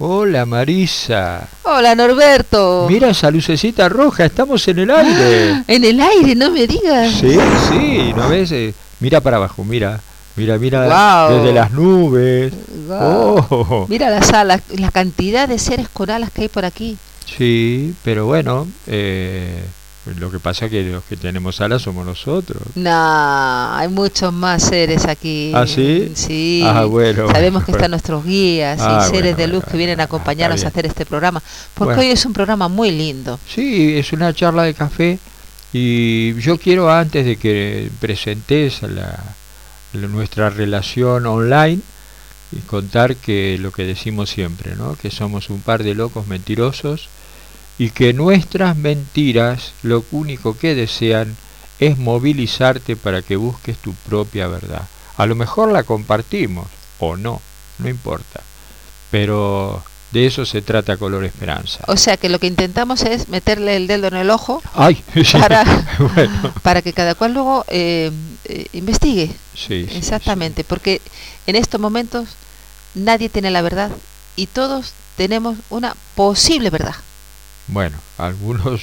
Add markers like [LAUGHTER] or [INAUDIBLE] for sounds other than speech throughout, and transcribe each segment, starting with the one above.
Hola Marisa. Hola Norberto. Mira esa lucecita roja, estamos en el aire. [GASPS] en el aire, no me digas. Sí, sí, ¿no ves? Eh, mira para abajo, mira. Mira, mira desde las nubes. Oh. Mira la, la, la cantidad de seres con alas que hay por aquí. Sí, pero bueno, eh, lo que pasa es que los que tenemos alas somos nosotros. No, hay muchos más seres aquí. ¿Ah, sí? Sí. Ah, bueno. Sabemos que están nuestros guías y ah, seres de luz que vienen a acompañarnos a hacer este programa. Porque hoy es un programa muy lindo. Sí, es una charla de café. Y yo quiero, antes de que presentes la, nuestra relación online, y contar que lo que decimos siempre, ¿no? que somos un par de locos mentirosos y que nuestras mentiras lo único que desean es movilizarte para que busques tu propia verdad. A lo mejor la compartimos o no, no importa. Pero de eso se trata Color Esperanza. O sea que lo que intentamos es meterle el dedo en el ojo Ay, [LAUGHS] para, [LAUGHS] para que cada cual luego eh, eh, investigue. Sí, Exactamente, porque en estos momentos nadie tiene la verdad y todos tenemos una posible verdad. Bueno, algunos,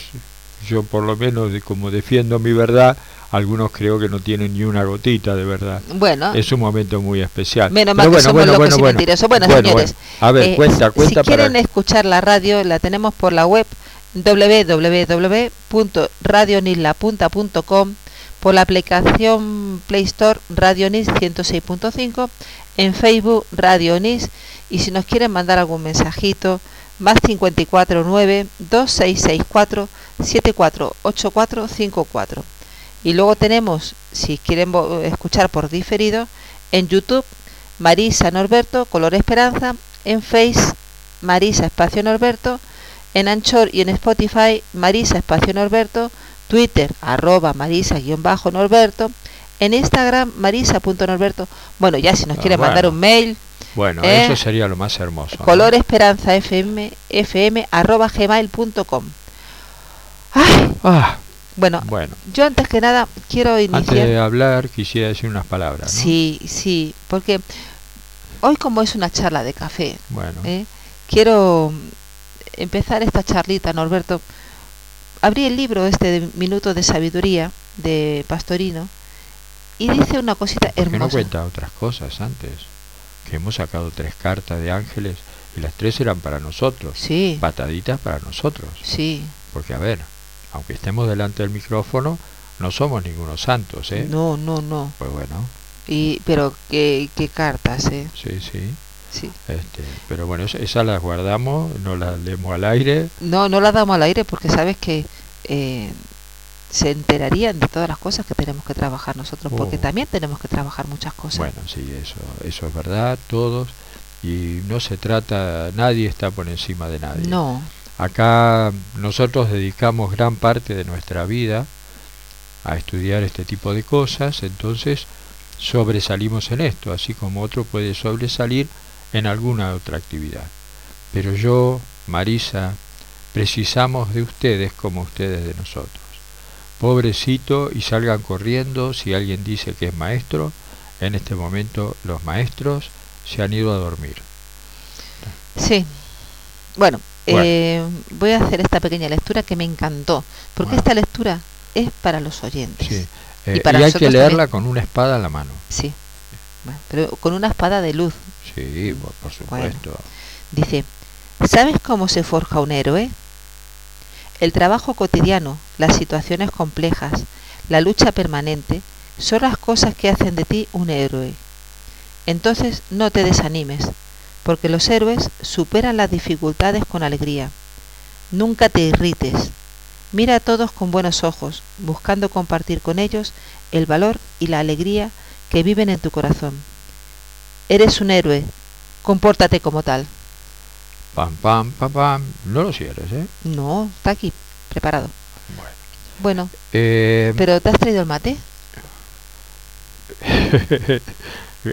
yo por lo menos como defiendo mi verdad, algunos creo que no tienen ni una gotita de verdad. Bueno. Es un momento muy especial. Menos mal que somos locos y mentirosos. Bueno, señores. A ver, eh, cuenta, cuenta. Si quieren escuchar la radio, la tenemos por la web www.radionisla.com por la aplicación Play Store Radio Nis 106.5, en Facebook Radio Nis y si nos quieren mandar algún mensajito, más 549 2664 748454. Y luego tenemos, si quieren escuchar por diferido, en YouTube Marisa Norberto, Color Esperanza, en Face Marisa Espacio Norberto, en Anchor y en Spotify Marisa Espacio Norberto, Twitter arroba Marisa-Norberto, en Instagram marisa.norberto. Bueno, ya si nos quieren mandar un mail, bueno, ¿Eh? eso sería lo más hermoso. Color Esperanza FM, fm arroba gmail.com. Ah, bueno, bueno, yo antes que nada quiero iniciar. Antes de hablar, quisiera decir unas palabras. Sí, sí, porque hoy, como es una charla de café, bueno. ¿eh? quiero empezar esta charlita, Norberto. Abrí el libro este de Minutos de Sabiduría de Pastorino y dice una cosita hermosa. no cuenta otras cosas antes? Que hemos sacado tres cartas de ángeles y las tres eran para nosotros. Sí. Pataditas para nosotros. Sí. Porque a ver, aunque estemos delante del micrófono, no somos ningunos santos, ¿eh? No, no, no. Pues bueno. Y, pero qué, qué cartas, ¿eh? Sí, sí. Sí. Este, pero bueno, esas las guardamos, no las leemos al aire. No, no las damos al aire porque sabes que eh, se enterarían de todas las cosas que tenemos que trabajar nosotros, porque oh. también tenemos que trabajar muchas cosas. Bueno, sí, eso, eso es verdad, todos, y no se trata, nadie está por encima de nadie. No. Acá nosotros dedicamos gran parte de nuestra vida a estudiar este tipo de cosas, entonces sobresalimos en esto, así como otro puede sobresalir en alguna otra actividad. Pero yo, Marisa, precisamos de ustedes como ustedes de nosotros pobrecito y salgan corriendo si alguien dice que es maestro. En este momento los maestros se han ido a dormir. Sí. Bueno, eh, voy a hacer esta pequeña lectura que me encantó, porque esta lectura es para los oyentes. Sí. y, eh, hay que leerla con una espada en la mano. Sí, pero con una espada de luz. Sí, por, supuesto. dice, ¿sabes cómo se forja un héroe? El trabajo cotidiano, las situaciones complejas, la lucha permanente, son las cosas que hacen de ti un héroe. Entonces no te desanimes, porque los héroes superan las dificultades con alegría. Nunca te irrites. Mira a todos con buenos ojos, buscando compartir con ellos el valor y la alegría que viven en tu corazón. Eres un héroe, compórtate como tal. Pam, pam, pam, pam. No lo cierres, ¿eh? No, está aquí, preparado. Bueno. Bueno. Eh, ¿Pero te has traído el mate? [LAUGHS]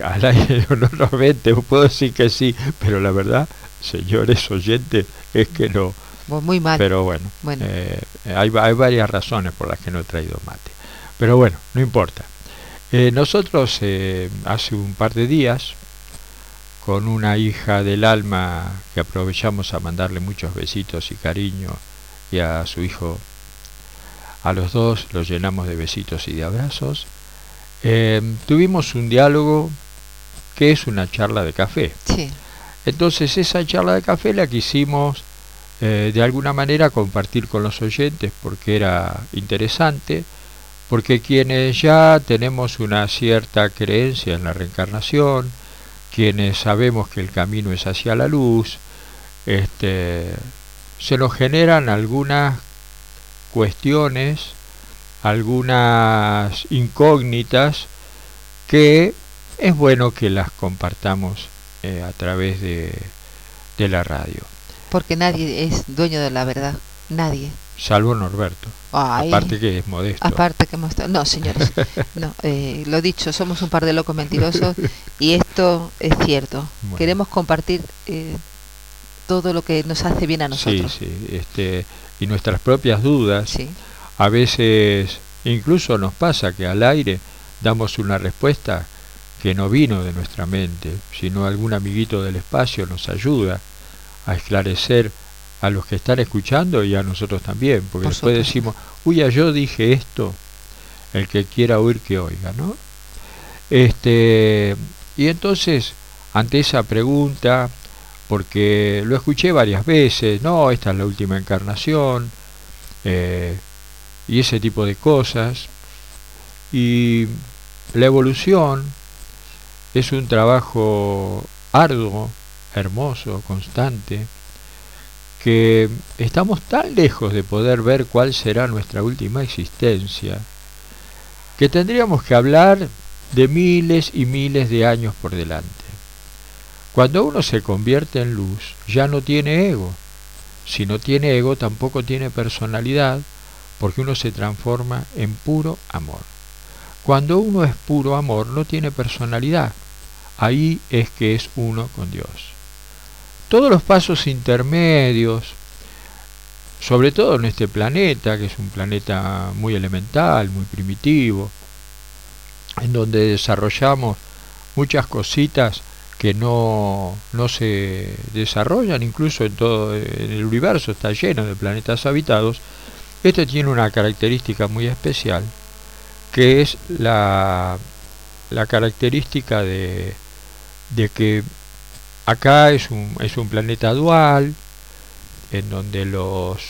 Al aire normalmente puedo decir que sí, pero la verdad, señores oyentes, es que no. Pues muy mal. Pero bueno, bueno. Eh, hay, hay, varias razones por las que no he traído mate. Pero bueno, no importa. Eh, nosotros hace un par de días con una hija del alma que aprovechamos a mandarle muchos besitos y cariño y a su hijo a los dos los llenamos de besitos y de abrazos. Eh, tuvimos un diálogo que es una charla de café. Entonces esa charla de café la quisimos eh, de alguna manera compartir con los oyentes porque era interesante, porque quienes ya tenemos una cierta creencia en la reencarnación, quienes sabemos que el camino es hacia la luz, este, se nos generan algunas cuestiones, algunas incógnitas que es bueno que las compartamos eh, a través de, de la radio. Porque nadie es dueño de la verdad, nadie. Salvo Norberto. Aparte que es modesto. Aparte que No, señores. [LAUGHS] no, eh, lo dicho, somos un par de locos mentirosos y esto es cierto. Queremos compartir eh, todo lo que nos hace bien a nosotros. Sí, sí. Este, y nuestras propias dudas. A veces incluso nos pasa que al aire damos una respuesta que no vino de nuestra mente, sino algún amiguito del espacio nos ayuda a esclarecer a los que están escuchando y a nosotros también, porque después decimos, uy, yo dije esto, el que quiera oír que oiga, ¿no? Este, y entonces, ante esa pregunta, porque lo escuché varias veces, no, esta es la última encarnación, eh, y ese tipo de cosas, y la evolución es un trabajo arduo, hermoso, constante, estamos tan lejos de poder ver cuál será nuestra última existencia, que tendríamos que hablar de miles y miles de años por delante. Cuando uno se convierte en luz, ya no tiene ego. Si no tiene ego, tampoco tiene personalidad, porque uno se transforma en puro amor. Cuando uno es puro amor, no tiene personalidad. Ahí es que es uno con Dios todos los pasos intermedios, sobre todo en este planeta, que es un planeta muy elemental, muy primitivo, en donde desarrollamos muchas cositas que no, no se desarrollan, incluso en todo el universo está lleno de planetas habitados, este tiene una característica muy especial, que es la, la característica de, de que Acá es un, es un planeta dual, en donde los,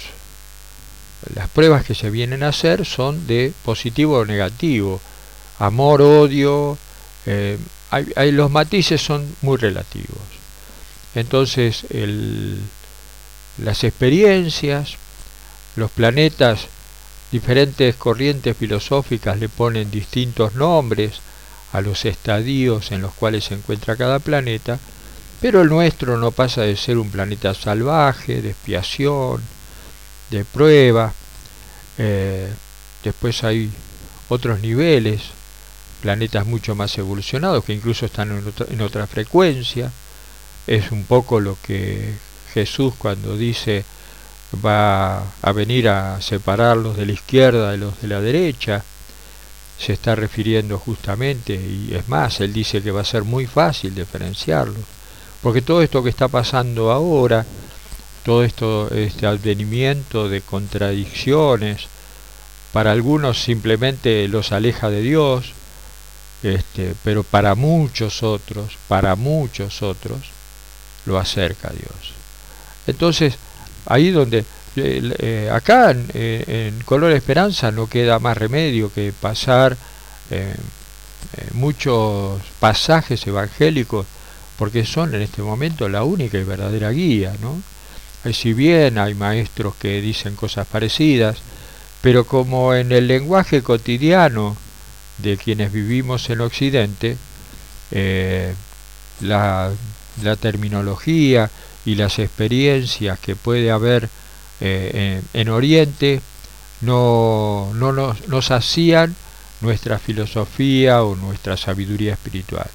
las pruebas que se vienen a hacer son de positivo o negativo, amor, odio, eh, hay, los matices son muy relativos. Entonces las experiencias, los planetas, diferentes corrientes filosóficas le ponen distintos nombres a los estadios en los cuales se encuentra cada planeta, pero el nuestro no pasa de ser un planeta salvaje, de expiación, de prueba. Eh, después hay otros niveles, planetas mucho más evolucionados que incluso están en otra, en otra frecuencia. Es un poco lo que Jesús cuando dice va a venir a separarlos de la izquierda de los de la derecha, se está refiriendo justamente, y es más, él dice que va a ser muy fácil diferenciarlos porque todo esto que está pasando ahora, todo esto, este advenimiento de contradicciones, para algunos simplemente los aleja de Dios, este, pero para muchos otros, para muchos otros, lo acerca a Dios. Entonces, ahí donde, eh, eh, acá eh, en, Color Esperanza no queda más remedio que pasar muchos pasajes evangélicos porque son en este momento la única y verdadera guía, ¿no? Si bien hay maestros que dicen cosas parecidas, pero como en el lenguaje cotidiano de quienes vivimos en Occidente, eh, la, terminología y las experiencias que puede haber eh, en, Oriente no, no nos, nos hacían nuestra filosofía o nuestra sabiduría espiritual.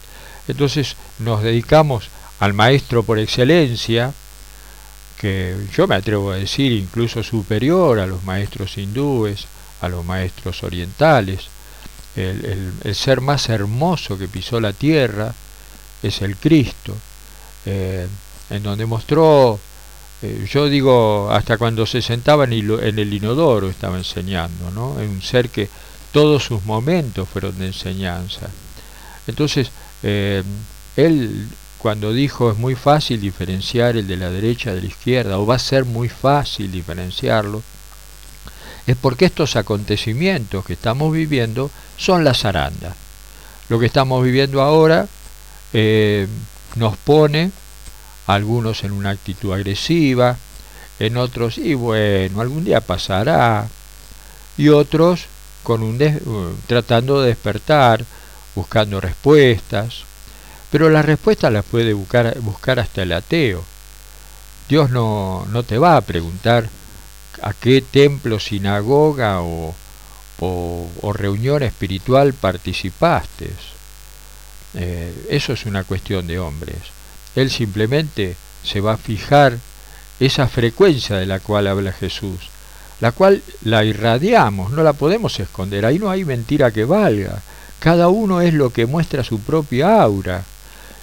Entonces nos dedicamos al maestro por excelencia, que yo me atrevo a decir incluso superior a los maestros hindúes, a los maestros orientales. El, ser más hermoso que pisó la tierra es el Cristo. eh, en donde mostró, eh, yo digo, hasta cuando se sentaba en, el inodoro estaba enseñando, ¿no? En un ser que todos sus momentos fueron de enseñanza. Entonces, eh, él cuando dijo es muy fácil diferenciar el de la derecha de la izquierda, o va a ser muy fácil diferenciarlo, es porque estos acontecimientos que estamos viviendo son la zaranda. Lo que estamos viviendo ahora eh, nos pone algunos en una actitud agresiva, en otros, y bueno, algún día pasará, y otros con un uh, tratando de despertar, buscando respuestas, pero las respuestas las puede buscar, buscar hasta el ateo. Dios no, no te va a preguntar a qué templo, sinagoga o, o, reunión espiritual participaste. Eh, eso es una cuestión de hombres. Él simplemente se va a fijar esa frecuencia de la cual habla Jesús, la cual la irradiamos, no la podemos esconder, ahí no hay mentira que valga, cada uno es lo que muestra su propia aura.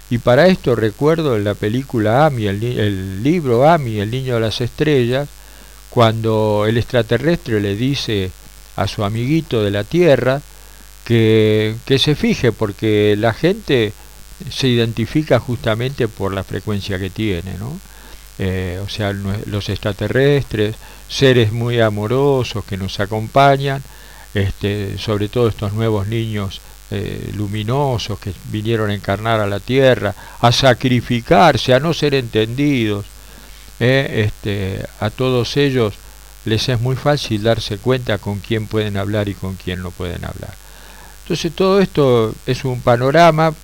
Y para esto recuerdo en la película Ami, el, el libro Ami, el niño de las estrellas, cuando el extraterrestre le dice a su amiguito de la Tierra que, que se fije porque la gente se identifica justamente por la frecuencia que tiene, ¿no? Eh, o sea, los extraterrestres, seres muy amorosos que nos acompañan, este, sobre todo estos nuevos niños eh, luminosos que vinieron a encarnar a la tierra, a sacrificarse, a no ser entendidos. Eh, este, a todos ellos les es muy fácil darse cuenta con quién pueden hablar y con quién no pueden hablar. Entonces todo esto es un panorama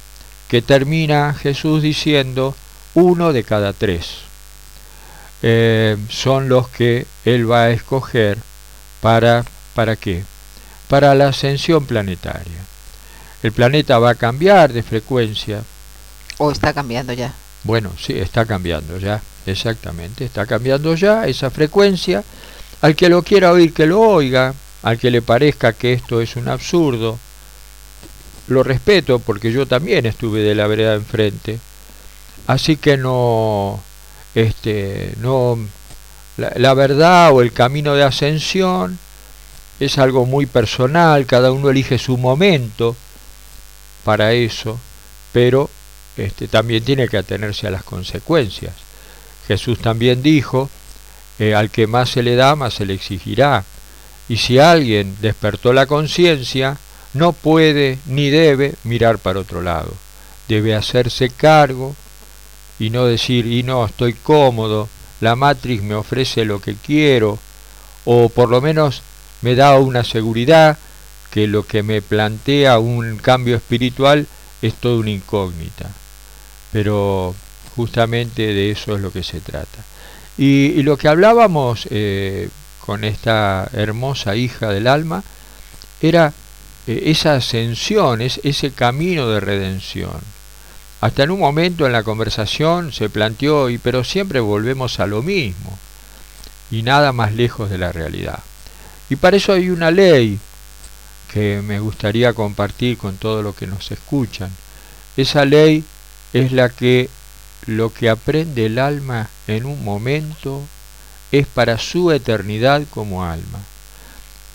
que termina Jesús diciendo uno de cada tres eh, son los que Él va a escoger para, ¿para qué? Para la ascensión planetaria. El planeta va a cambiar de frecuencia. ¿O está cambiando ya? Bueno, sí, está cambiando ya, exactamente, está cambiando ya esa frecuencia. Al que lo quiera oír, que lo oiga, al que le parezca que esto es un absurdo, lo respeto porque yo también estuve de la vereda enfrente. Así que no, este, no, la, la, verdad o el camino de ascensión es algo muy personal, cada uno elige su momento para eso, pero este, también tiene que atenerse a las consecuencias. Jesús también dijo, eh, al que más se le da, más se le exigirá. Y si alguien despertó la conciencia, no puede ni debe mirar para otro lado. Debe hacerse cargo y no decir, y no, estoy cómodo, la Matrix me ofrece lo que quiero, o por lo menos me da una seguridad que lo que me plantea un cambio espiritual es toda una incógnita. Pero justamente de eso es lo que se trata. Y, lo que hablábamos eh, con esta hermosa hija del alma era eh, esa ascensión, es ese camino de redención. Hasta en un momento en la conversación se planteó, y pero siempre volvemos a lo mismo, y nada más lejos de la realidad. Y para eso hay una ley que me gustaría compartir con todos los que nos escuchan. Esa ley es la que lo que aprende el alma en un momento es para su eternidad como alma.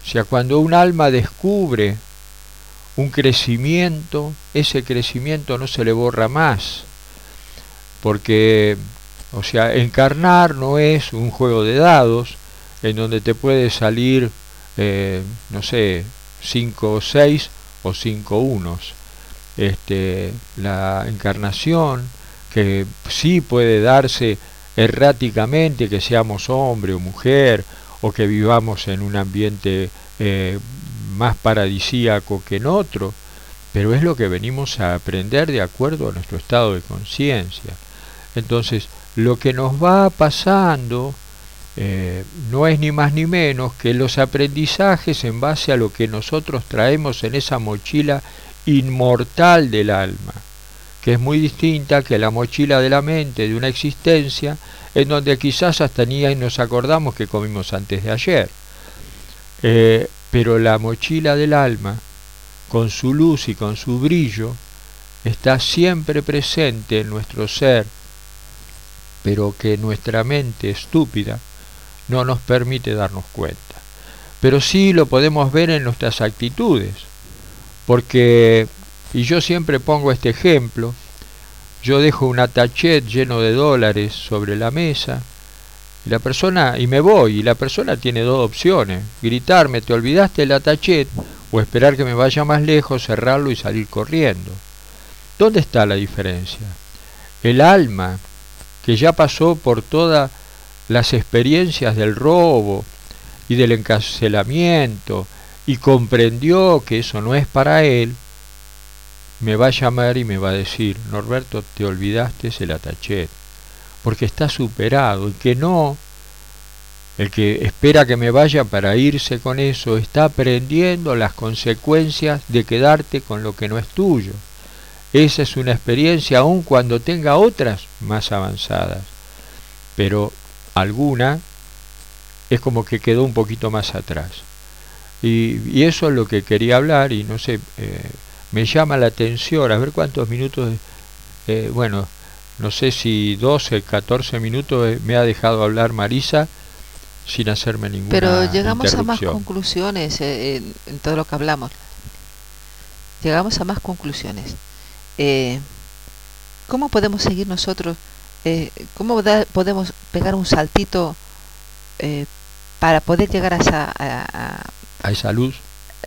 O sea, cuando un alma descubre un crecimiento, ese crecimiento no se le borra más, porque, o sea, encarnar no es un juego de dados en donde te puede salir, eh, no sé, 5 o 6 o 5 unos. Este, la encarnación, que sí puede darse erráticamente, que seamos hombre o mujer, o que vivamos en un ambiente eh, más paradisíaco que en otro, pero es lo que venimos a aprender de acuerdo a nuestro estado de conciencia. Entonces, lo que nos va pasando eh, no es ni más ni menos que los aprendizajes en base a lo que nosotros traemos en esa mochila inmortal del alma, que es muy distinta que la mochila de la mente de una existencia en donde quizás hasta ni nos acordamos que comimos antes de ayer. Eh, pero la mochila del alma, con su luz y con su brillo, está siempre presente en nuestro ser pero que nuestra mente estúpida no nos permite darnos cuenta. Pero sí lo podemos ver en nuestras actitudes, porque, y yo siempre pongo este ejemplo, yo dejo un attachet lleno de dólares sobre la mesa, y la persona, y me voy, y la persona tiene dos opciones, gritarme, te olvidaste el attachet, o esperar que me vaya más lejos, cerrarlo y salir corriendo. ¿Dónde está la diferencia? El alma, que ya pasó por todas las experiencias del robo y del encarcelamiento y comprendió que eso no es para él, me va a llamar y me va a decir, Norberto, te olvidaste el attachet porque está superado. El que no, el que espera que me vaya para irse con eso, está aprendiendo las consecuencias de quedarte con lo que no es tuyo. Esa es una experiencia aun cuando tenga otras más avanzadas. Pero alguna es como que quedó un poquito más atrás. Y, eso es lo que quería hablar y no sé, eh, me llama la atención, a ver cuántos minutos, eh, bueno, no sé si 12, 14 minutos eh, me ha dejado hablar Marisa sin hacerme ninguna Pero llegamos a más conclusiones eh, en, todo lo que hablamos. Llegamos a más conclusiones. Eh, ¿Cómo podemos seguir nosotros? ¿Cómo podemos pegar un saltito para poder llegar a esa, a, esa luz?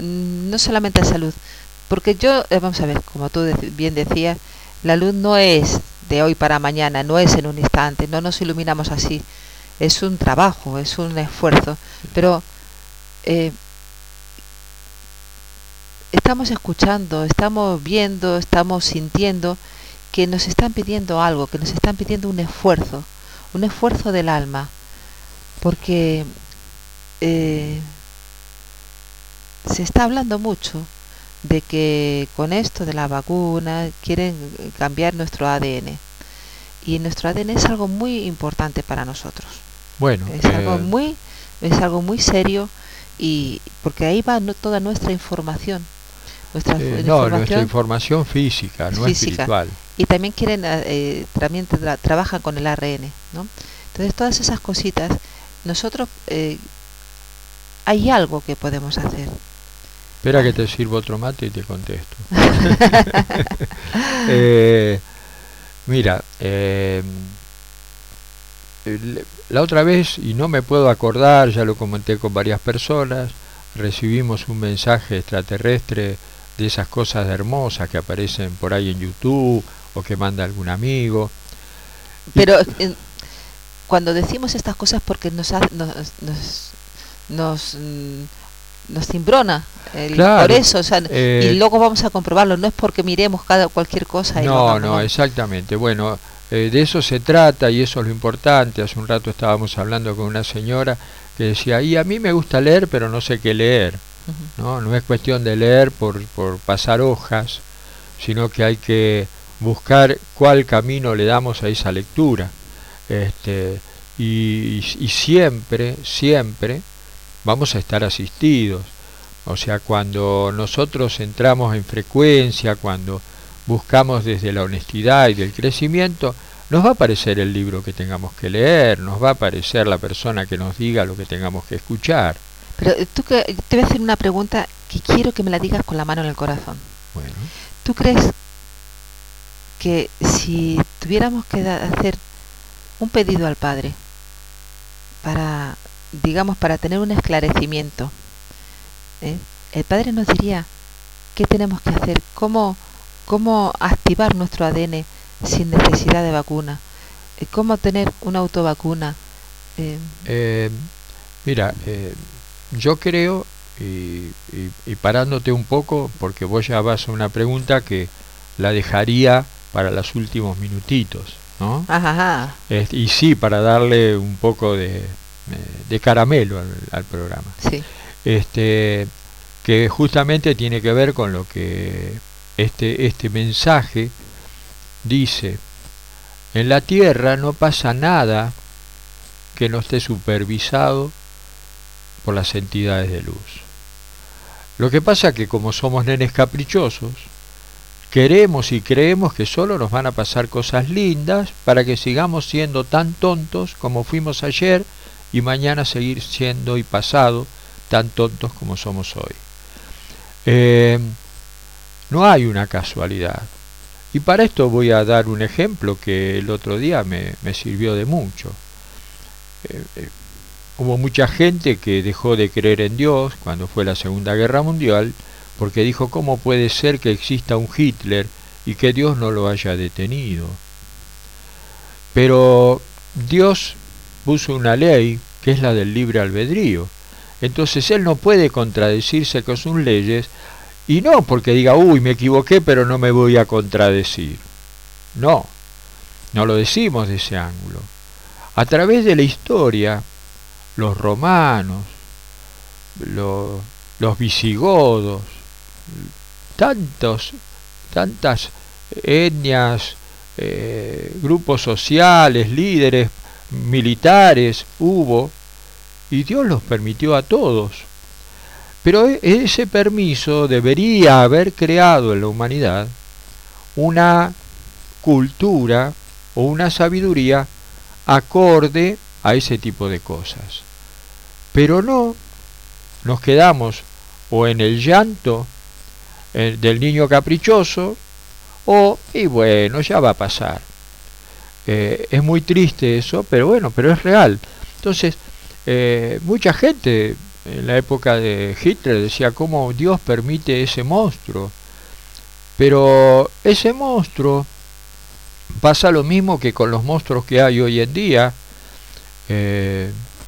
No solamente a salud, porque yo, vamos a ver, como tú bien decías, la luz no es de hoy para mañana, no es en un instante, no nos iluminamos así, es un trabajo, es un esfuerzo, pero eh, estamos escuchando, estamos viendo, estamos sintiendo que nos están pidiendo algo, que nos están pidiendo un esfuerzo, un esfuerzo del alma, porque eh, se está hablando mucho de que con esto de la vacuna quieren cambiar nuestro ADN. Y nuestro ADN es algo muy importante para nosotros. Bueno, es algo eh, muy es algo muy serio y porque ahí va toda nuestra información. Nuestra, eh, no, nuestra información física, no espiritual. Y también quieren eh, también trabajan con el ARN, ¿no? Entonces todas esas cositas nosotros hay algo que podemos hacer Espera que te sirvo otro mate y te contesto. [LAUGHS] Eh, mira, eh, la otra vez, y no me puedo acordar, ya lo comenté con varias personas, recibimos un mensaje extraterrestre de esas cosas hermosas que aparecen por ahí en YouTube o que manda algún amigo. Pero cuando decimos estas cosas porque nos, nos, nos, nos mm, nos timbrona por eso, y eh, luego vamos a comprobarlo, no es porque miremos cada cualquier cosa. Y no, no, exactamente. Bueno, eh, de eso se trata y eso es lo importante. Hace un rato estábamos hablando con una señora que decía, y a mí me gusta leer, pero no sé qué leer. ¿No? no es cuestión de leer por, por pasar hojas, sino que hay que buscar cuál camino le damos a esa lectura. Este, y, y siempre, siempre, vamos a estar asistidos. O sea, cuando nosotros entramos en frecuencia, cuando buscamos desde la honestidad y del crecimiento, nos va a aparecer el libro que tengamos que leer, nos va a aparecer la persona que nos diga lo que tengamos que escuchar. Pero eh, tú que, te voy a hacer una pregunta que quiero que me la digas con la mano en el corazón. Bueno. ¿Tú crees que si tuviéramos que hacer un pedido al Padre para digamos, para tener un esclarecimiento. ¿eh? El Padre nos diría qué tenemos que hacer, cómo, cómo activar nuestro ADN sin necesidad de vacuna, eh, cómo tener una autovacuna. Eh. mira, yo creo, y, y, parándote un poco, porque vos ya vas a una pregunta que la dejaría para los últimos minutitos. ¿no? y sí, para darle un poco de, eh, de caramelo al, programa. Este, que justamente tiene que ver con lo que este, este mensaje dice. En la Tierra no pasa nada que no esté supervisado por las entidades de luz. Lo que pasa es que como somos nenes caprichosos, queremos y creemos que solo nos van a pasar cosas lindas para que sigamos siendo tan tontos como fuimos ayer y mañana seguir siendo y pasado tan tontos como somos hoy. Eh, no hay una casualidad. Y para esto voy a dar un ejemplo que el otro día me, sirvió de mucho. Eh, eh, hubo mucha gente que dejó de creer en Dios cuando fue la Segunda Guerra Mundial porque dijo cómo puede ser que exista un Hitler y que Dios no lo haya detenido. Pero Dios puso una ley que es la del libre albedrío. Entonces Él no puede contradecirse con sus leyes y no porque diga, uy, me equivoqué, pero no me voy a contradecir. No, no lo decimos de ese ángulo. A través de la historia, los romanos, los, visigodos, tantos, tantas etnias, eh, grupos sociales, líderes militares hubo, y Dios los permitió a todos. Pero e, ese permiso debería haber creado en la humanidad una cultura o una sabiduría acorde a ese tipo de cosas. Pero no, nos quedamos o en el llanto eh, del niño caprichoso o, y bueno, ya va a pasar. Eh, es muy triste eso, pero bueno, pero es real. Entonces, eh, mucha gente en la época de Hitler decía cómo Dios permite ese monstruo. Pero ese monstruo pasa lo mismo que con los monstruos que hay hoy en día.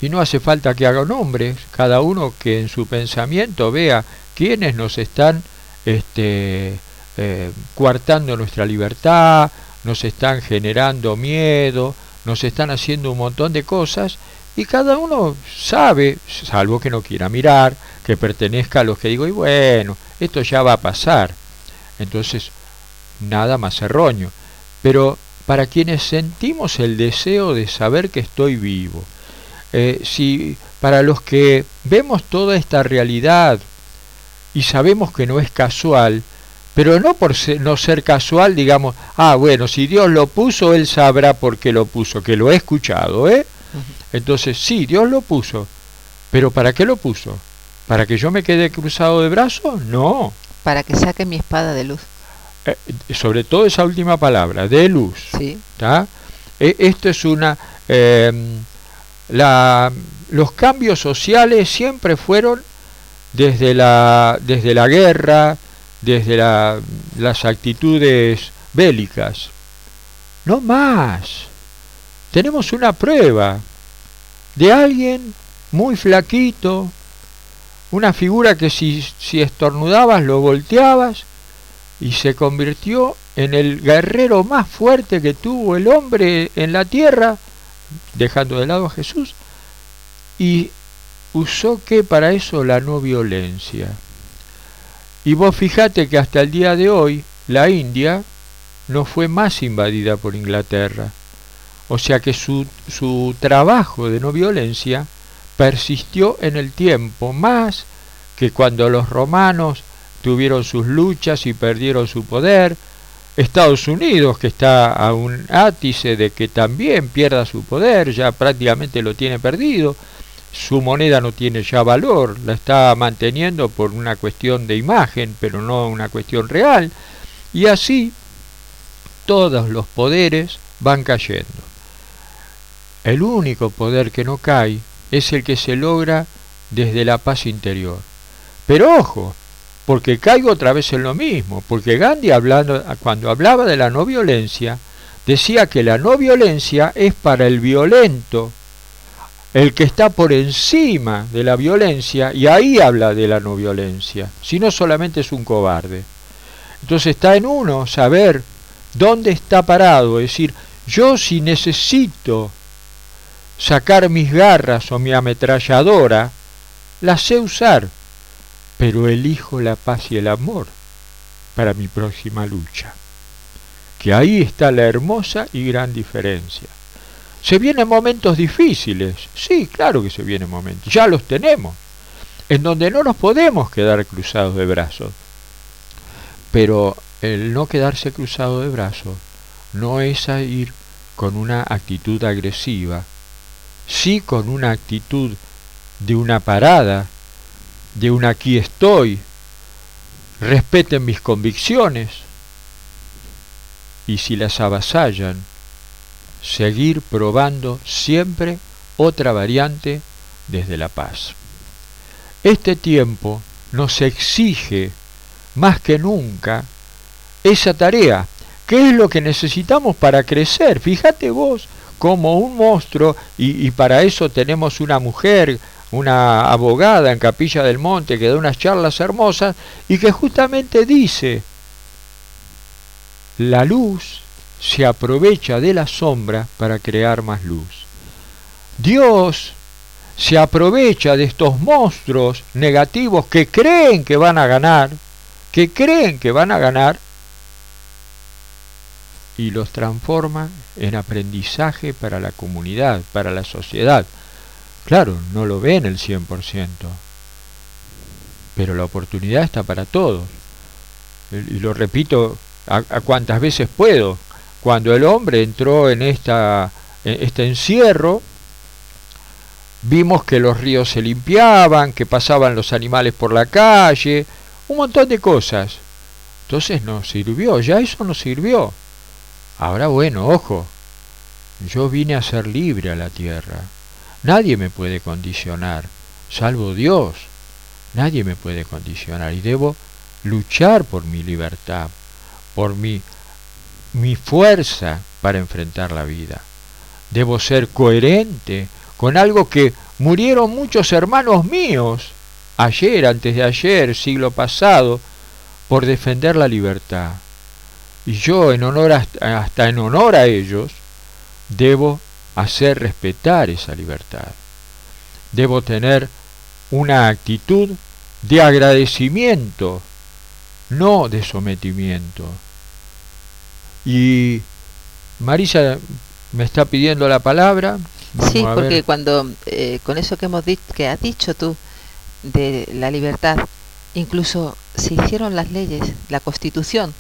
Y no hace falta que haga nombres, cada uno que en su pensamiento vea quiénes nos están este, eh, coartando nuestra libertad, nos están generando miedo, nos están haciendo un montón de cosas y cada uno sabe, salvo que no quiera mirar, que pertenezca a los que digo, y bueno, esto ya va a pasar. Entonces, nada más erróneo. Pero para quienes sentimos el deseo de saber que estoy vivo, eh, si para los que vemos toda esta realidad y sabemos que no es casual, pero no por no ser casual, digamos, ah, bueno, si Dios lo puso, Él sabrá por qué lo puso, que lo he escuchado, ¿eh? Entonces, sí, Dios lo puso, pero ¿para qué lo puso? ¿Para que yo me quede cruzado de brazos? No. Para que saque mi espada de luz. Eh, sobre todo esa última palabra, de luz. Sí. E, esto es una... Em, la, los cambios sociales siempre fueron desde la, desde la guerra, desde la, las actitudes bélicas. No más. Tenemos una prueba de alguien muy flaquito, una figura que si, si estornudabas lo volteabas y se convirtió en el guerrero más fuerte que tuvo el hombre en la tierra, dejando de lado a Jesús, y usó que para eso la no violencia. Y vos fijate que hasta el día de hoy la India no fue más invadida por Inglaterra. O sea que su, su trabajo de no violencia persistió en el tiempo más que cuando los romanos tuvieron sus luchas y perdieron su poder, Estados Unidos, que está a un átice de que también pierda su poder, ya prácticamente lo tiene perdido, su moneda no tiene ya valor, la está manteniendo por una cuestión de imagen, pero no una cuestión real, y así todos los poderes van cayendo. El único poder que no cae es el que se logra desde la paz interior. Pero ojo, porque caigo otra vez en lo mismo, porque Gandhi hablando, cuando hablaba de la no violencia, decía que la no violencia es para el violento, el que está por encima de la violencia, y ahí habla de la no violencia, si no solamente es un cobarde. Entonces está en uno saber dónde está parado, es decir, yo si necesito sacar mis garras o mi ametralladora, las sé usar, pero elijo la paz y el amor para mi próxima lucha. Que ahí está la hermosa y gran diferencia. ¿Se vienen momentos difíciles? Sí, claro que se vienen momentos, ya los tenemos, en donde no nos podemos quedar cruzados de brazos. Pero el no quedarse cruzado de brazos no es ir con una actitud agresiva, sí con una actitud de una parada, de un aquí estoy, respeten mis convicciones y si las avasallan, seguir probando siempre otra variante desde la paz. Este tiempo nos exige más que nunca esa tarea, que es lo que necesitamos para crecer. Fíjate vos como un monstruo, y para eso tenemos una mujer, una abogada en Capilla del Monte que da unas charlas hermosas y que justamente dice, la luz se aprovecha de la sombra para crear más luz. Dios se aprovecha de estos monstruos negativos que creen que van a ganar, que creen que van a ganar, y los transforma en aprendizaje para la comunidad, para la sociedad. Claro, no lo ven el 100%, pero la oportunidad está para todos. Y lo repito a, cuantas veces puedo. Cuando el hombre entró en, esta, en este encierro, vimos que los ríos se limpiaban, que pasaban los animales por la calle, un montón de cosas. Entonces nos sirvió, ya eso nos sirvió. Ahora bueno, ojo, yo vine a ser libre a la tierra. Nadie me puede condicionar, salvo Dios. Nadie me puede condicionar y debo luchar por mi libertad, por mi, mi fuerza para enfrentar la vida. Debo ser coherente con algo que murieron muchos hermanos míos ayer, antes de ayer, siglo pasado, por defender la libertad y yo en honor hasta en honor a ellos debo hacer respetar esa libertad. Debo tener una actitud de agradecimiento, no de sometimiento. Y Marisa me está pidiendo la palabra. sí, porque cuando eh, con eso que hemos dicho, que has dicho tú de la libertad, incluso se hicieron las leyes, la Constitución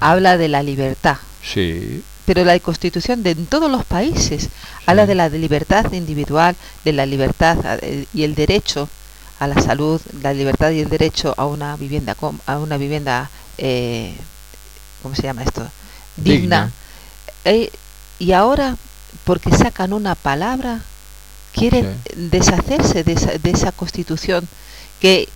habla de la libertad. Sí. Pero la Constitución de en todos los países habla de la libertad individual, de la libertad eh, y el derecho a la salud, la libertad y el derecho a una vivienda a una vivienda eh, ¿cómo se llama esto? digna. Eh, y ahora porque sacan una palabra quieren deshacerse de esa, de esa Constitución que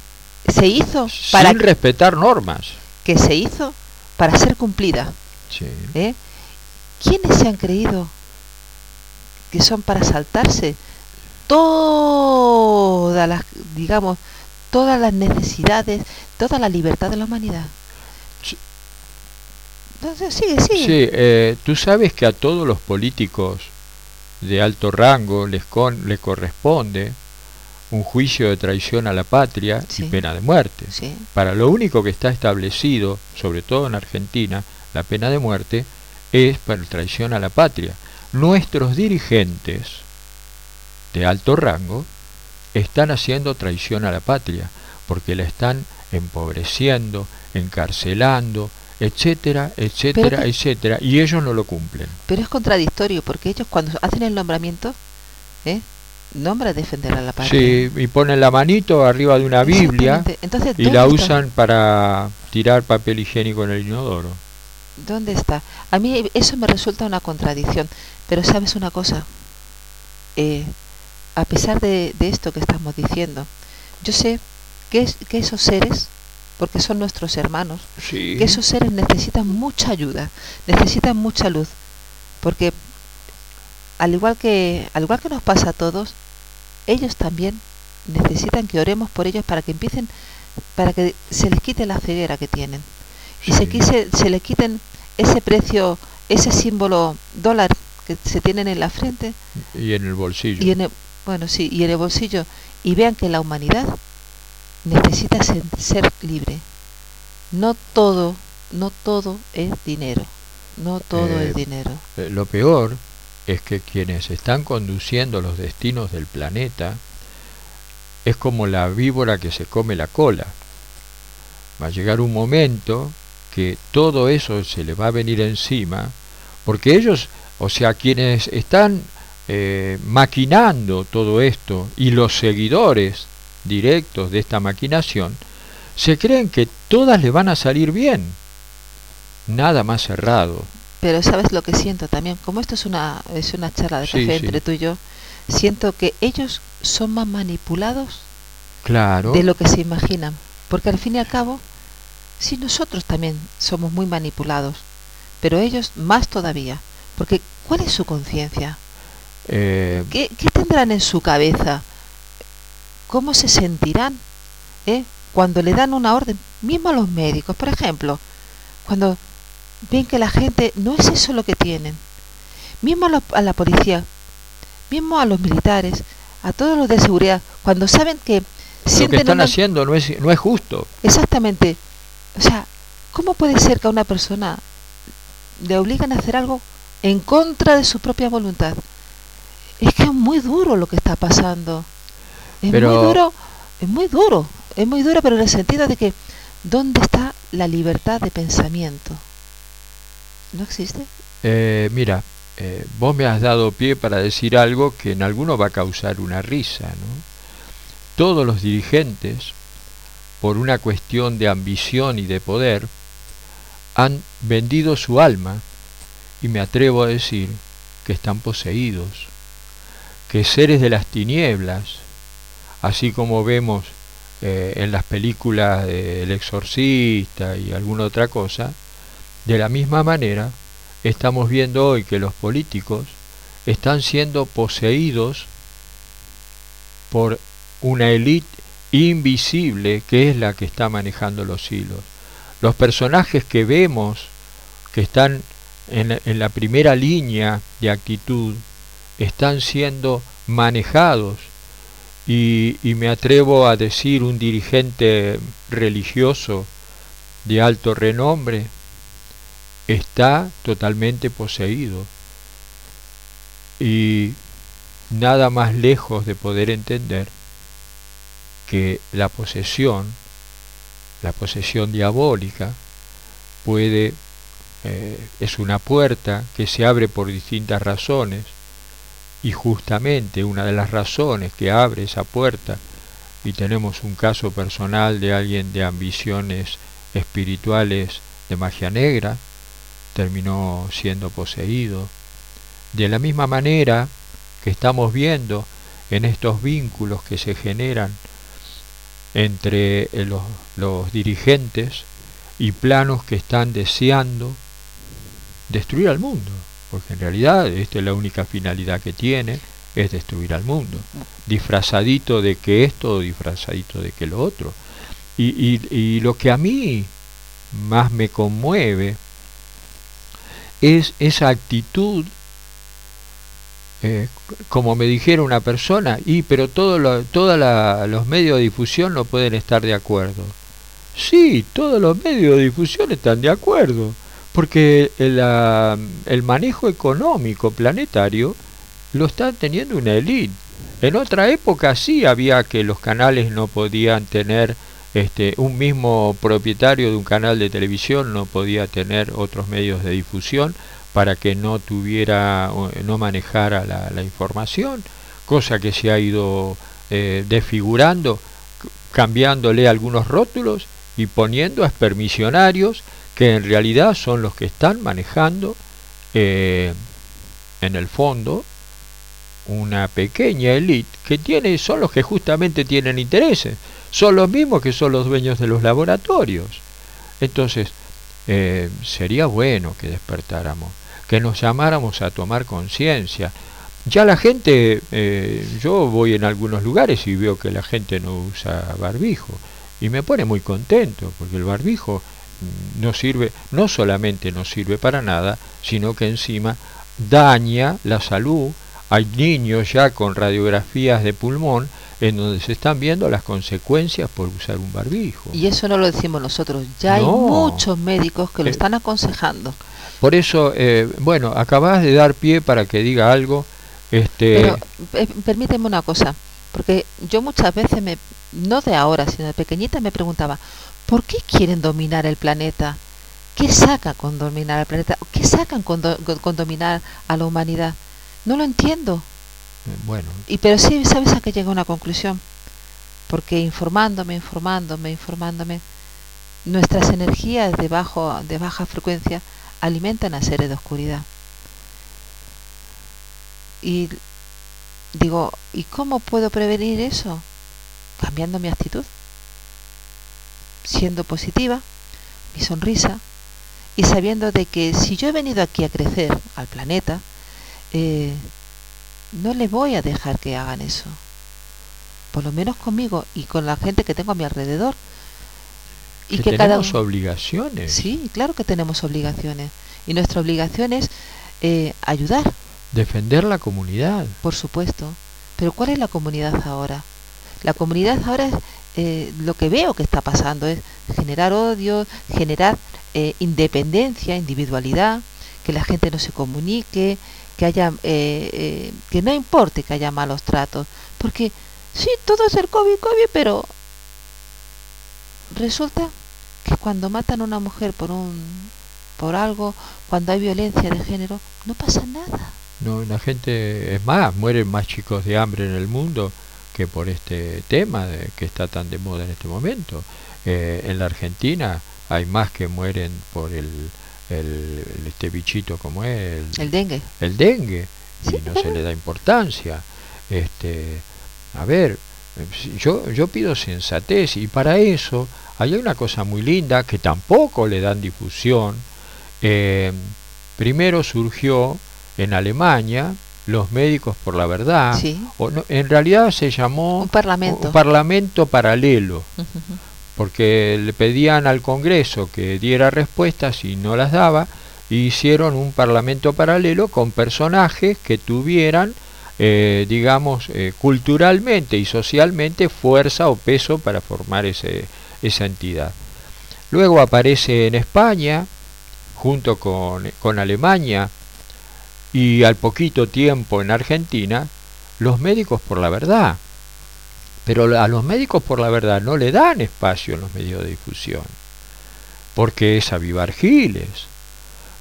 se hizo para sin respetar normas que se hizo para ser cumplida sí. ¿Eh? Quiénes se han creído que son para saltarse todas las digamos todas las necesidades toda la libertad de la humanidad Entonces, sigue sigue. Sí eh, tú sabes que a todos los políticos de alto rango les con, les corresponde un juicio de traición a la patria y pena de muerte. Para lo único que está establecido, sobre todo en Argentina, la pena de muerte es para traición a la patria. Nuestros dirigentes de alto rango están haciendo traición a la patria porque la están empobreciendo, encarcelando, etcétera, etcétera, etcétera, y ellos no lo cumplen. Pero es contradictorio porque ellos cuando hacen el nombramiento, ¿eh? nombra defender a la patria. Sí, y ponen la manito arriba de una Biblia y la usan para tirar papel higiénico en el inodoro. ¿Dónde está? A mí eso me resulta una contradicción, pero sabes una cosa, eh, a pesar de, esto que estamos diciendo, yo sé que, que esos seres, porque son nuestros hermanos, que esos seres necesitan mucha ayuda, necesitan mucha luz, porque al igual que al igual que nos pasa a todos, ellos también necesitan que oremos por ellos para que empiecen, para que se les quite la ceguera que tienen y se, quise, se les quiten ese precio, ese símbolo dólar que se tienen en la frente y en el bolsillo. Y en bueno, sí, y en el bolsillo y vean que la humanidad necesita ser, libre. No todo, no todo es dinero. No todo es eh, dinero. Eh, lo peor es que quienes están conduciendo los destinos del planeta es como la víbora que se come la cola. Va a llegar un momento que todo eso se le va a venir encima, porque ellos, o sea, quienes están eh, maquinando todo esto y los seguidores directos de esta maquinación, se creen que todas le van a salir bien. Nada más cerrado. Pero sabes lo que siento también, como esto es una, es una charla de café entre tú y yo, siento que ellos son más manipulados claro. de lo que se imaginan. Porque al fin y al cabo, si nosotros también somos muy manipulados, pero ellos más todavía. Porque ¿cuál es su conciencia? Eh, ¿Qué, ¿Qué, tendrán en su cabeza? ¿Cómo se sentirán eh? cuando le dan una orden? Mismo a los médicos, por ejemplo, cuando ven que la gente no es eso lo que tienen. Mismo a la, a la policía, mismo a los militares, a todos los de seguridad, cuando saben que lo que están haciendo no es, no es justo. Exactamente. O sea, ¿cómo puede ser que a una persona le obligan a hacer algo en contra de su propia voluntad? Es que es muy duro lo que está pasando. Es muy duro, es muy duro, es muy duro, pero en el sentido de que ¿dónde está la libertad de pensamiento? ¿No existe? Eh, mira, eh, vos me has dado pie para decir algo que en alguno va a causar una risa, ¿no? Todos los dirigentes, por una cuestión de ambición y de poder, han vendido su alma y me atrevo a decir que están poseídos, que seres de las tinieblas, así como vemos eh, en las películas de El Exorcista y alguna otra cosa, de la misma manera estamos viendo hoy que los políticos están siendo poseídos por una élite invisible que es la que está manejando los hilos. Los personajes que vemos que están en, la primera línea de actitud están siendo manejados y, y, me atrevo a decir un dirigente religioso de alto renombre está totalmente poseído y nada más lejos de poder entender que la posesión, la posesión diabólica, puede, eh, es una puerta que se abre por distintas razones, y justamente una de las razones que abre esa puerta, y tenemos un caso personal de alguien de ambiciones espirituales de magia negra, terminó siendo poseído. De la misma manera que estamos viendo en estos vínculos que se generan entre eh, los, los dirigentes y planos que están deseando destruir al mundo, porque en realidad esta es la única finalidad que tiene, es destruir al mundo, disfrazadito de que esto disfrazadito de que lo otro. Y, y, y lo que a mí más me conmueve es esa actitud eh, como me dijeron una persona, y pero todos los medios de difusión no pueden estar de acuerdo. Sí, todos los medios de difusión están de acuerdo, porque el, el manejo económico planetario lo está teniendo una élite. En otra época sí había que los canales no podían tener este, un mismo propietario de un canal de televisión no podía tener otros medios de difusión para que no tuviera, no manejara la, información, cosa que se ha ido eh, desfigurando, cambiándole algunos rótulos y poniendo a permisionarios que en realidad son los que están manejando eh, en el fondo una pequeña élite que tiene, son los que justamente tienen intereses, son los mismos que son los dueños de los laboratorios. Entonces, eh, sería bueno que despertáramos que nos llamáramos a tomar conciencia. Ya la gente, eh, yo voy en algunos lugares y veo que la gente no usa barbijo y me pone muy contento porque el barbijo mm, no sirve, no solamente no sirve para nada, sino que encima daña la salud. Hay niños ya con radiografías de pulmón en donde se están viendo las consecuencias por usar un barbijo. Y eso no lo decimos nosotros, ya hay muchos médicos que lo eh, están aconsejando. Por eso, eh, bueno, acabas de dar pie para que diga algo. Este... Pero eh, permíteme una cosa, porque yo muchas veces, me, no de ahora, sino de pequeñita, me preguntaba, ¿por qué quieren dominar el planeta? ¿Qué saca con dominar al planeta? ¿Qué sacan con, con dominar a la humanidad? No lo entiendo. Bueno. Y pero sí, ¿sabes a qué llega una conclusión? Porque informándome, informándome, informándome, nuestras energías de, bajo, de baja frecuencia alimentan a seres de oscuridad. Y digo, ¿y cómo puedo prevenir eso? Cambiando mi actitud, siendo positiva, mi sonrisa, y sabiendo de que si yo he venido aquí a crecer al planeta, eh, no le voy a dejar que hagan eso. Por lo menos conmigo y con la gente que tengo a mi alrededor. Y que, tenemos obligaciones. Sí, claro que tenemos obligaciones. Y nuestra obligación es eh, ayudar. Defender la comunidad. Por supuesto. Pero ¿cuál es la comunidad ahora? La comunidad ahora es eh, lo que veo que está pasando es generar odio, generar eh, independencia, individualidad, que la gente no se comunique, que haya que no importe que haya malos tratos porque sí todo es el covid covid pero resulta que cuando matan a una mujer por un por algo cuando hay violencia de género no pasa nada. No la gente es más mueren más chicos de hambre en el mundo que por este tema de, que está tan de moda en este momento. Eh, en la Argentina hay más que mueren por el el, este bichito como es el, dengue. el dengue y no se le da importancia. Este a ver yo yo pido sensatez y para eso hay una cosa muy linda que tampoco le dan difusión. Eh, primero surgió en Alemania los médicos por la verdad o en realidad se llamó un parlamento, un parlamento paralelo porque le pedían al Congreso que diera respuestas y no las daba, y hicieron un parlamento paralelo con personajes que tuvieran, eh, digamos, eh, culturalmente y socialmente fuerza o peso para formar ese, esa entidad. Luego aparece en España, junto con, con Alemania, y al poquito tiempo en Argentina, los médicos por la verdad pero a los médicos por la verdad no le dan espacio en los medios de difusión, porque es avivar giles.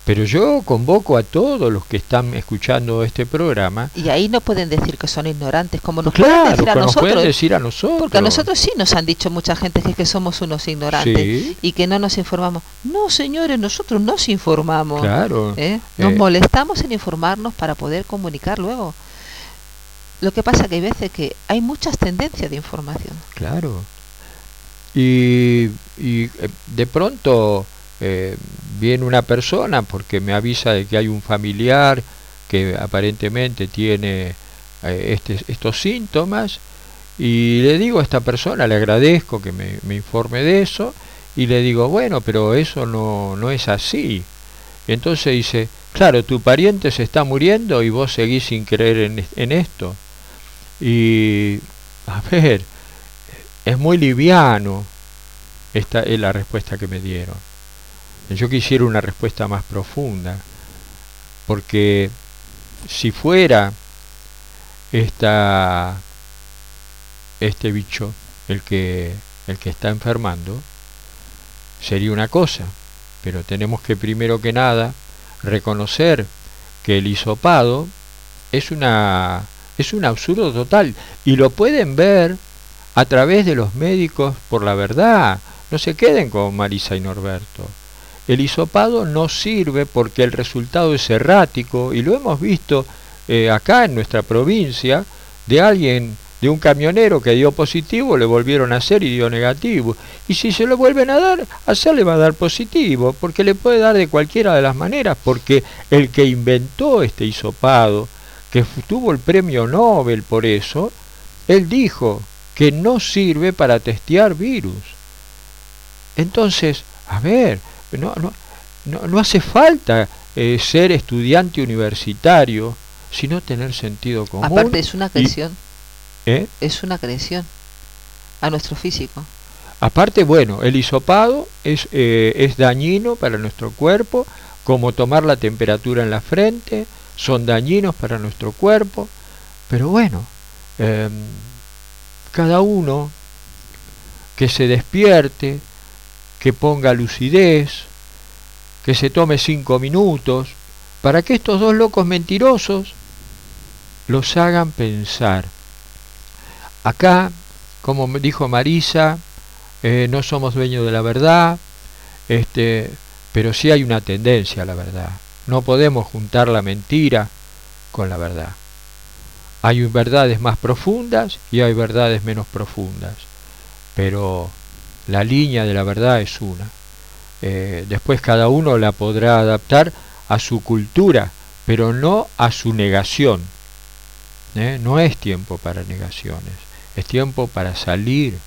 Pero yo convoco a todos los que están escuchando este programa. Y ahí no pueden decir que son ignorantes, como nos pueden decir a nosotros. Pueden decir a nosotros. Porque a nosotros sí nos han dicho mucha gente que, que somos unos ignorantes y que no nos informamos. No, señores, nosotros nos informamos. Claro. ¿eh? Nos eh. molestamos en informarnos para poder comunicar luego. Lo que pasa que hay veces que hay muchas tendencias de información. Claro. Y, y eh, de pronto eh, viene una persona porque me avisa de que hay un familiar que aparentemente tiene eh, este, estos síntomas y le digo a esta persona, le agradezco que me, me, informe de eso y le digo, bueno, pero eso no, no es así. entonces dice, claro, tu pariente se está muriendo y vos seguís sin creer en, en esto. Y, a ver, es muy liviano. Esta es la respuesta que me dieron. Yo quisiera una respuesta más profunda, porque si fuera esta, este bicho el que, el que está enfermando, sería una cosa, pero tenemos que primero que nada reconocer que el hisopado es una es un absurdo total. Y lo pueden ver a través de los médicos por la verdad. No se queden con Marisa y Norberto. El hisopado no sirve porque el resultado es errático y lo hemos visto eh, acá en nuestra provincia de alguien, de un camionero que dio positivo, le volvieron a hacer y dio negativo. Y si se lo vuelven a dar, hacer le va a dar positivo, porque le puede dar de cualquiera de las maneras, porque el que inventó este hisopado, que tuvo el premio Nobel por eso, él dijo que no sirve para testear virus. Entonces, a ver, no, no, no, hace falta eh, ser estudiante universitario, sino tener sentido común. Aparte es una creación. ¿Eh? Es una creación a nuestro físico. Aparte, bueno, el hisopado es, eh, es dañino para nuestro cuerpo, como tomar la temperatura en la frente, son dañinos para nuestro cuerpo, pero bueno, em, cada uno que se despierte, que ponga lucidez, que se tome cinco minutos, para que estos dos locos mentirosos los hagan pensar. Acá, como dijo Marisa, eh, no somos dueños de la verdad, este, pero sí hay una tendencia a la verdad. No podemos juntar la mentira con la verdad. Hay verdades más profundas y hay verdades menos profundas, pero la línea de la verdad es una. Eh, después cada uno la podrá adaptar a su cultura, pero no a su negación. ¿eh? No es tiempo para negaciones, es tiempo para salir,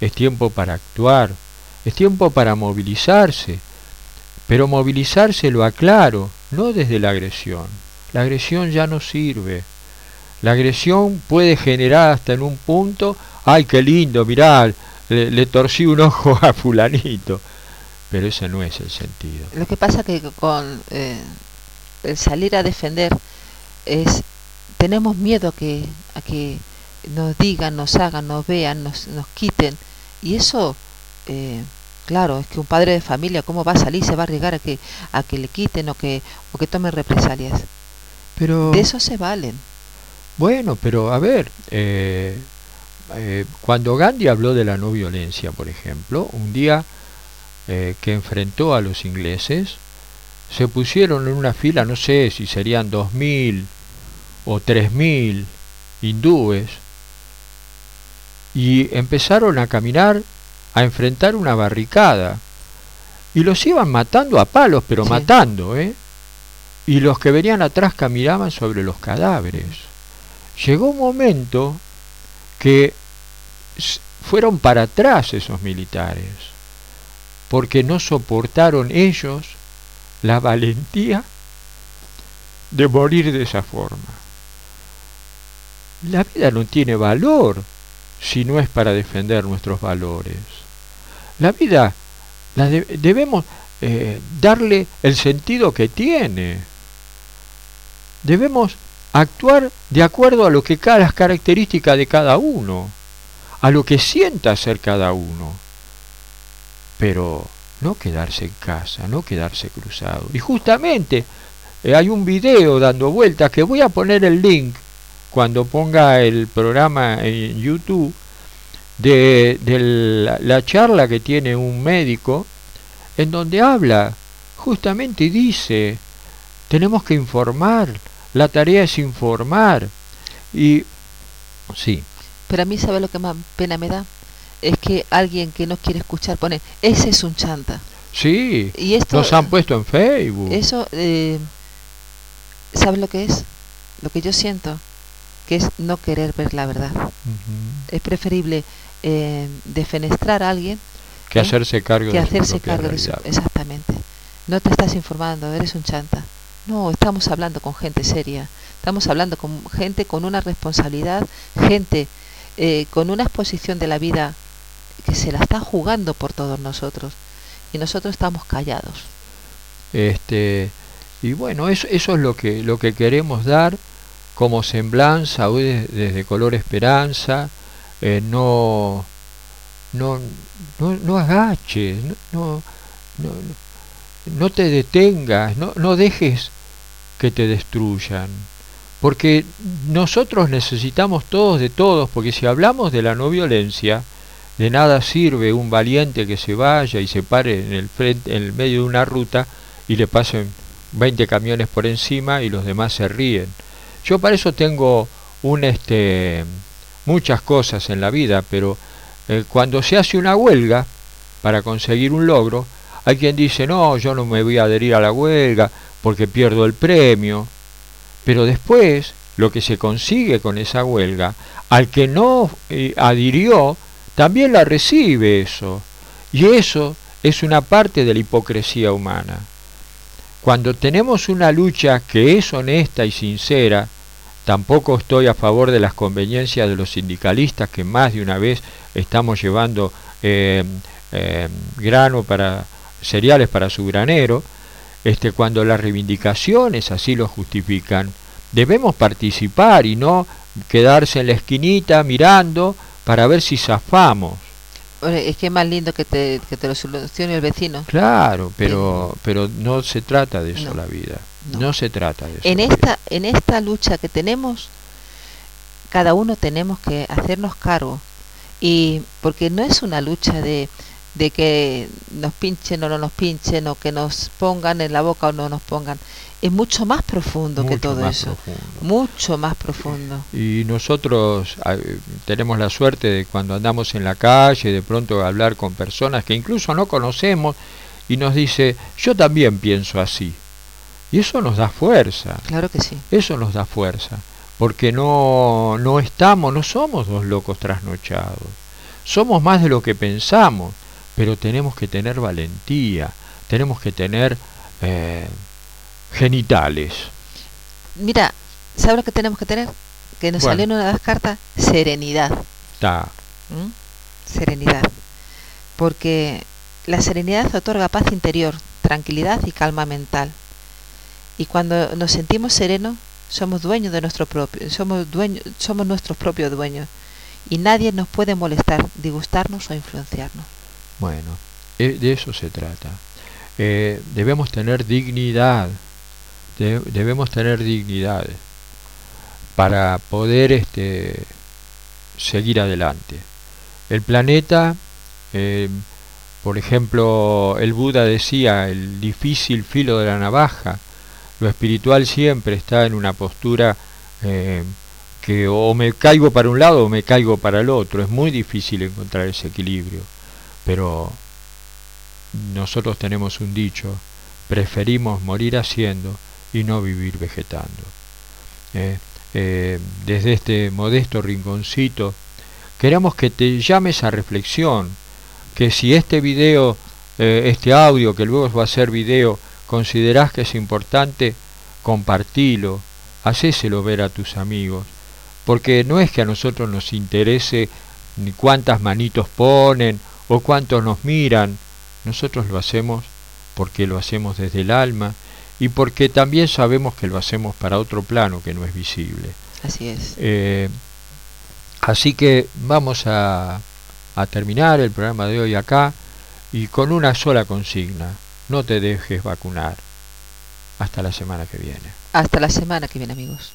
es tiempo para actuar, es tiempo para movilizarse, pero movilizarse lo aclaro, no desde la agresión. La agresión ya no sirve. La agresión puede generar hasta en un punto, ay, qué lindo, mirá, le, torcí un ojo a fulanito. Pero ese no es el sentido. Lo que pasa que con eh, el salir a defender es tenemos miedo a que, a que nos digan, nos hagan, nos vean, nos, nos quiten. Y eso, eh, claro, es que un padre de familia, ¿cómo va a salir? Se va a arriesgar a que, a que le quiten o que, o que tomen represalias. Pero, de eso se valen. Bueno, pero a ver, eh, eh, cuando Gandhi habló de la no violencia, por ejemplo, un día eh, que enfrentó a los ingleses, se pusieron en una fila, no sé si serían dos mil o tres mil hindúes, y empezaron a caminar a enfrentar una barricada. Y los iban matando a palos, pero matando, ¿eh? Y los que venían atrás caminaban sobre los cadáveres. Llegó un momento que fueron para atrás esos militares, porque no soportaron ellos la valentía de morir de esa forma. La vida no tiene valor si no es para defender nuestros valores. La vida la debemos eh, darle el sentido que tiene. Debemos actuar de acuerdo a lo que cada las características de cada uno, a lo que sienta ser cada uno. Pero no quedarse en casa, no quedarse cruzado. Y justamente eh, hay un video dando vueltas que voy a poner el link cuando ponga el programa en YouTube de, de la charla que tiene un médico en donde habla justamente y dice tenemos que informar la tarea es informar. Y sí. Pero a mí, ¿sabe lo que más pena me da? Es que alguien que no quiere escuchar pone, ese es un chanta. Sí, y esto, nos han puesto en Facebook. Eso, eh, ¿sabe lo que es? Lo que yo siento, que es no querer ver la verdad. Es preferible eh, defenestrar a alguien que hacerse cargo que de hacerse cargo de eso. Exactamente. No te estás informando, eres un chanta. No, estamos hablando con gente seria, estamos hablando con gente con una responsabilidad, gente eh, con una exposición de la vida que se la está jugando por todos nosotros y nosotros estamos callados. Este y bueno, eso, eso es lo que lo que queremos dar como semblanza hoy desde, Color Esperanza, eh, no, no, no, no agaches, no, no, no, te detengas, no, no dejes que te destruyan. Porque nosotros necesitamos todos de todos, porque si hablamos de la no violencia, de nada sirve un valiente que se vaya y se pare en el, frente, en el medio de una ruta y le pasen 20 camiones por encima y los demás se ríen. Yo para eso tengo un este muchas cosas en la vida, pero eh, cuando se hace una huelga para conseguir un logro, hay quien dice, "No, yo no me voy a adherir a la huelga porque pierdo el premio. Pero después, lo que se consigue con esa huelga, al que no eh, adhirió, también la recibe eso. Y eso es una parte de la hipocresía humana. Cuando tenemos una lucha que es honesta y sincera, tampoco estoy a favor de las conveniencias de los sindicalistas que más de una vez estamos llevando eh, eh, grano para cereales para su granero, este, cuando las reivindicaciones así lo justifican, debemos participar y no quedarse en la esquinita mirando para ver si zafamos. Es que es más lindo que te, que te lo solucione el vecino. Claro, pero, pero no se trata de eso la vida. No. se trata de eso. En esta, en esta lucha que tenemos, cada uno tenemos que hacernos cargo. Y porque no es una lucha de, de que nos pinchen o no nos pinchen, o que nos pongan en la boca o no nos pongan. Es mucho más profundo que todo eso. Mucho más profundo. Y nosotros tenemos la suerte de cuando andamos en la calle, de pronto hablar con personas que incluso no conocemos y nos dice, yo también pienso así. Y eso nos da fuerza. Claro que sí. Eso nos da fuerza. Porque no, no estamos, no somos dos locos trasnochados. Somos más de lo que pensamos pero tenemos que tener valentía, tenemos que tener eh, genitales. Mira, ¿sabes lo que tenemos que tener? Que nos salió en una de las cartas, serenidad. Está. ¿Mm? Serenidad. Porque la serenidad otorga paz interior, tranquilidad y calma mental. Y cuando nos sentimos serenos, somos dueños de nuestro propio, somos dueños, somos nuestros propios dueños. Y nadie nos puede molestar, disgustarnos o influenciarnos. Bueno, e, de eso se trata. Eh, debemos tener dignidad, debemos tener dignidad para poder este, seguir adelante. El planeta, eh, por ejemplo, el Buda decía, el difícil filo de la navaja, lo espiritual siempre está en una postura eh, que o me caigo para un lado o me caigo para el otro. Es muy difícil encontrar ese equilibrio. Pero nosotros tenemos un dicho, preferimos morir haciendo y no vivir vegetando. Eh, eh, desde este modesto rinconcito, queremos que te llames a reflexión, que si este video, eh, este audio, que luego va a ser video, considerás que es importante, compartilo, hacéselo ver a tus amigos, porque no es que a nosotros nos interese ni cuántas manitos ponen o cuántos nos miran, nosotros lo hacemos porque lo hacemos desde el alma y porque también sabemos que lo hacemos para otro plano que no es visible. Así es. Eh, así que vamos a, a terminar el programa de hoy acá y con una sola consigna, no te dejes vacunar. Hasta la semana que viene. Hasta la semana que viene amigos.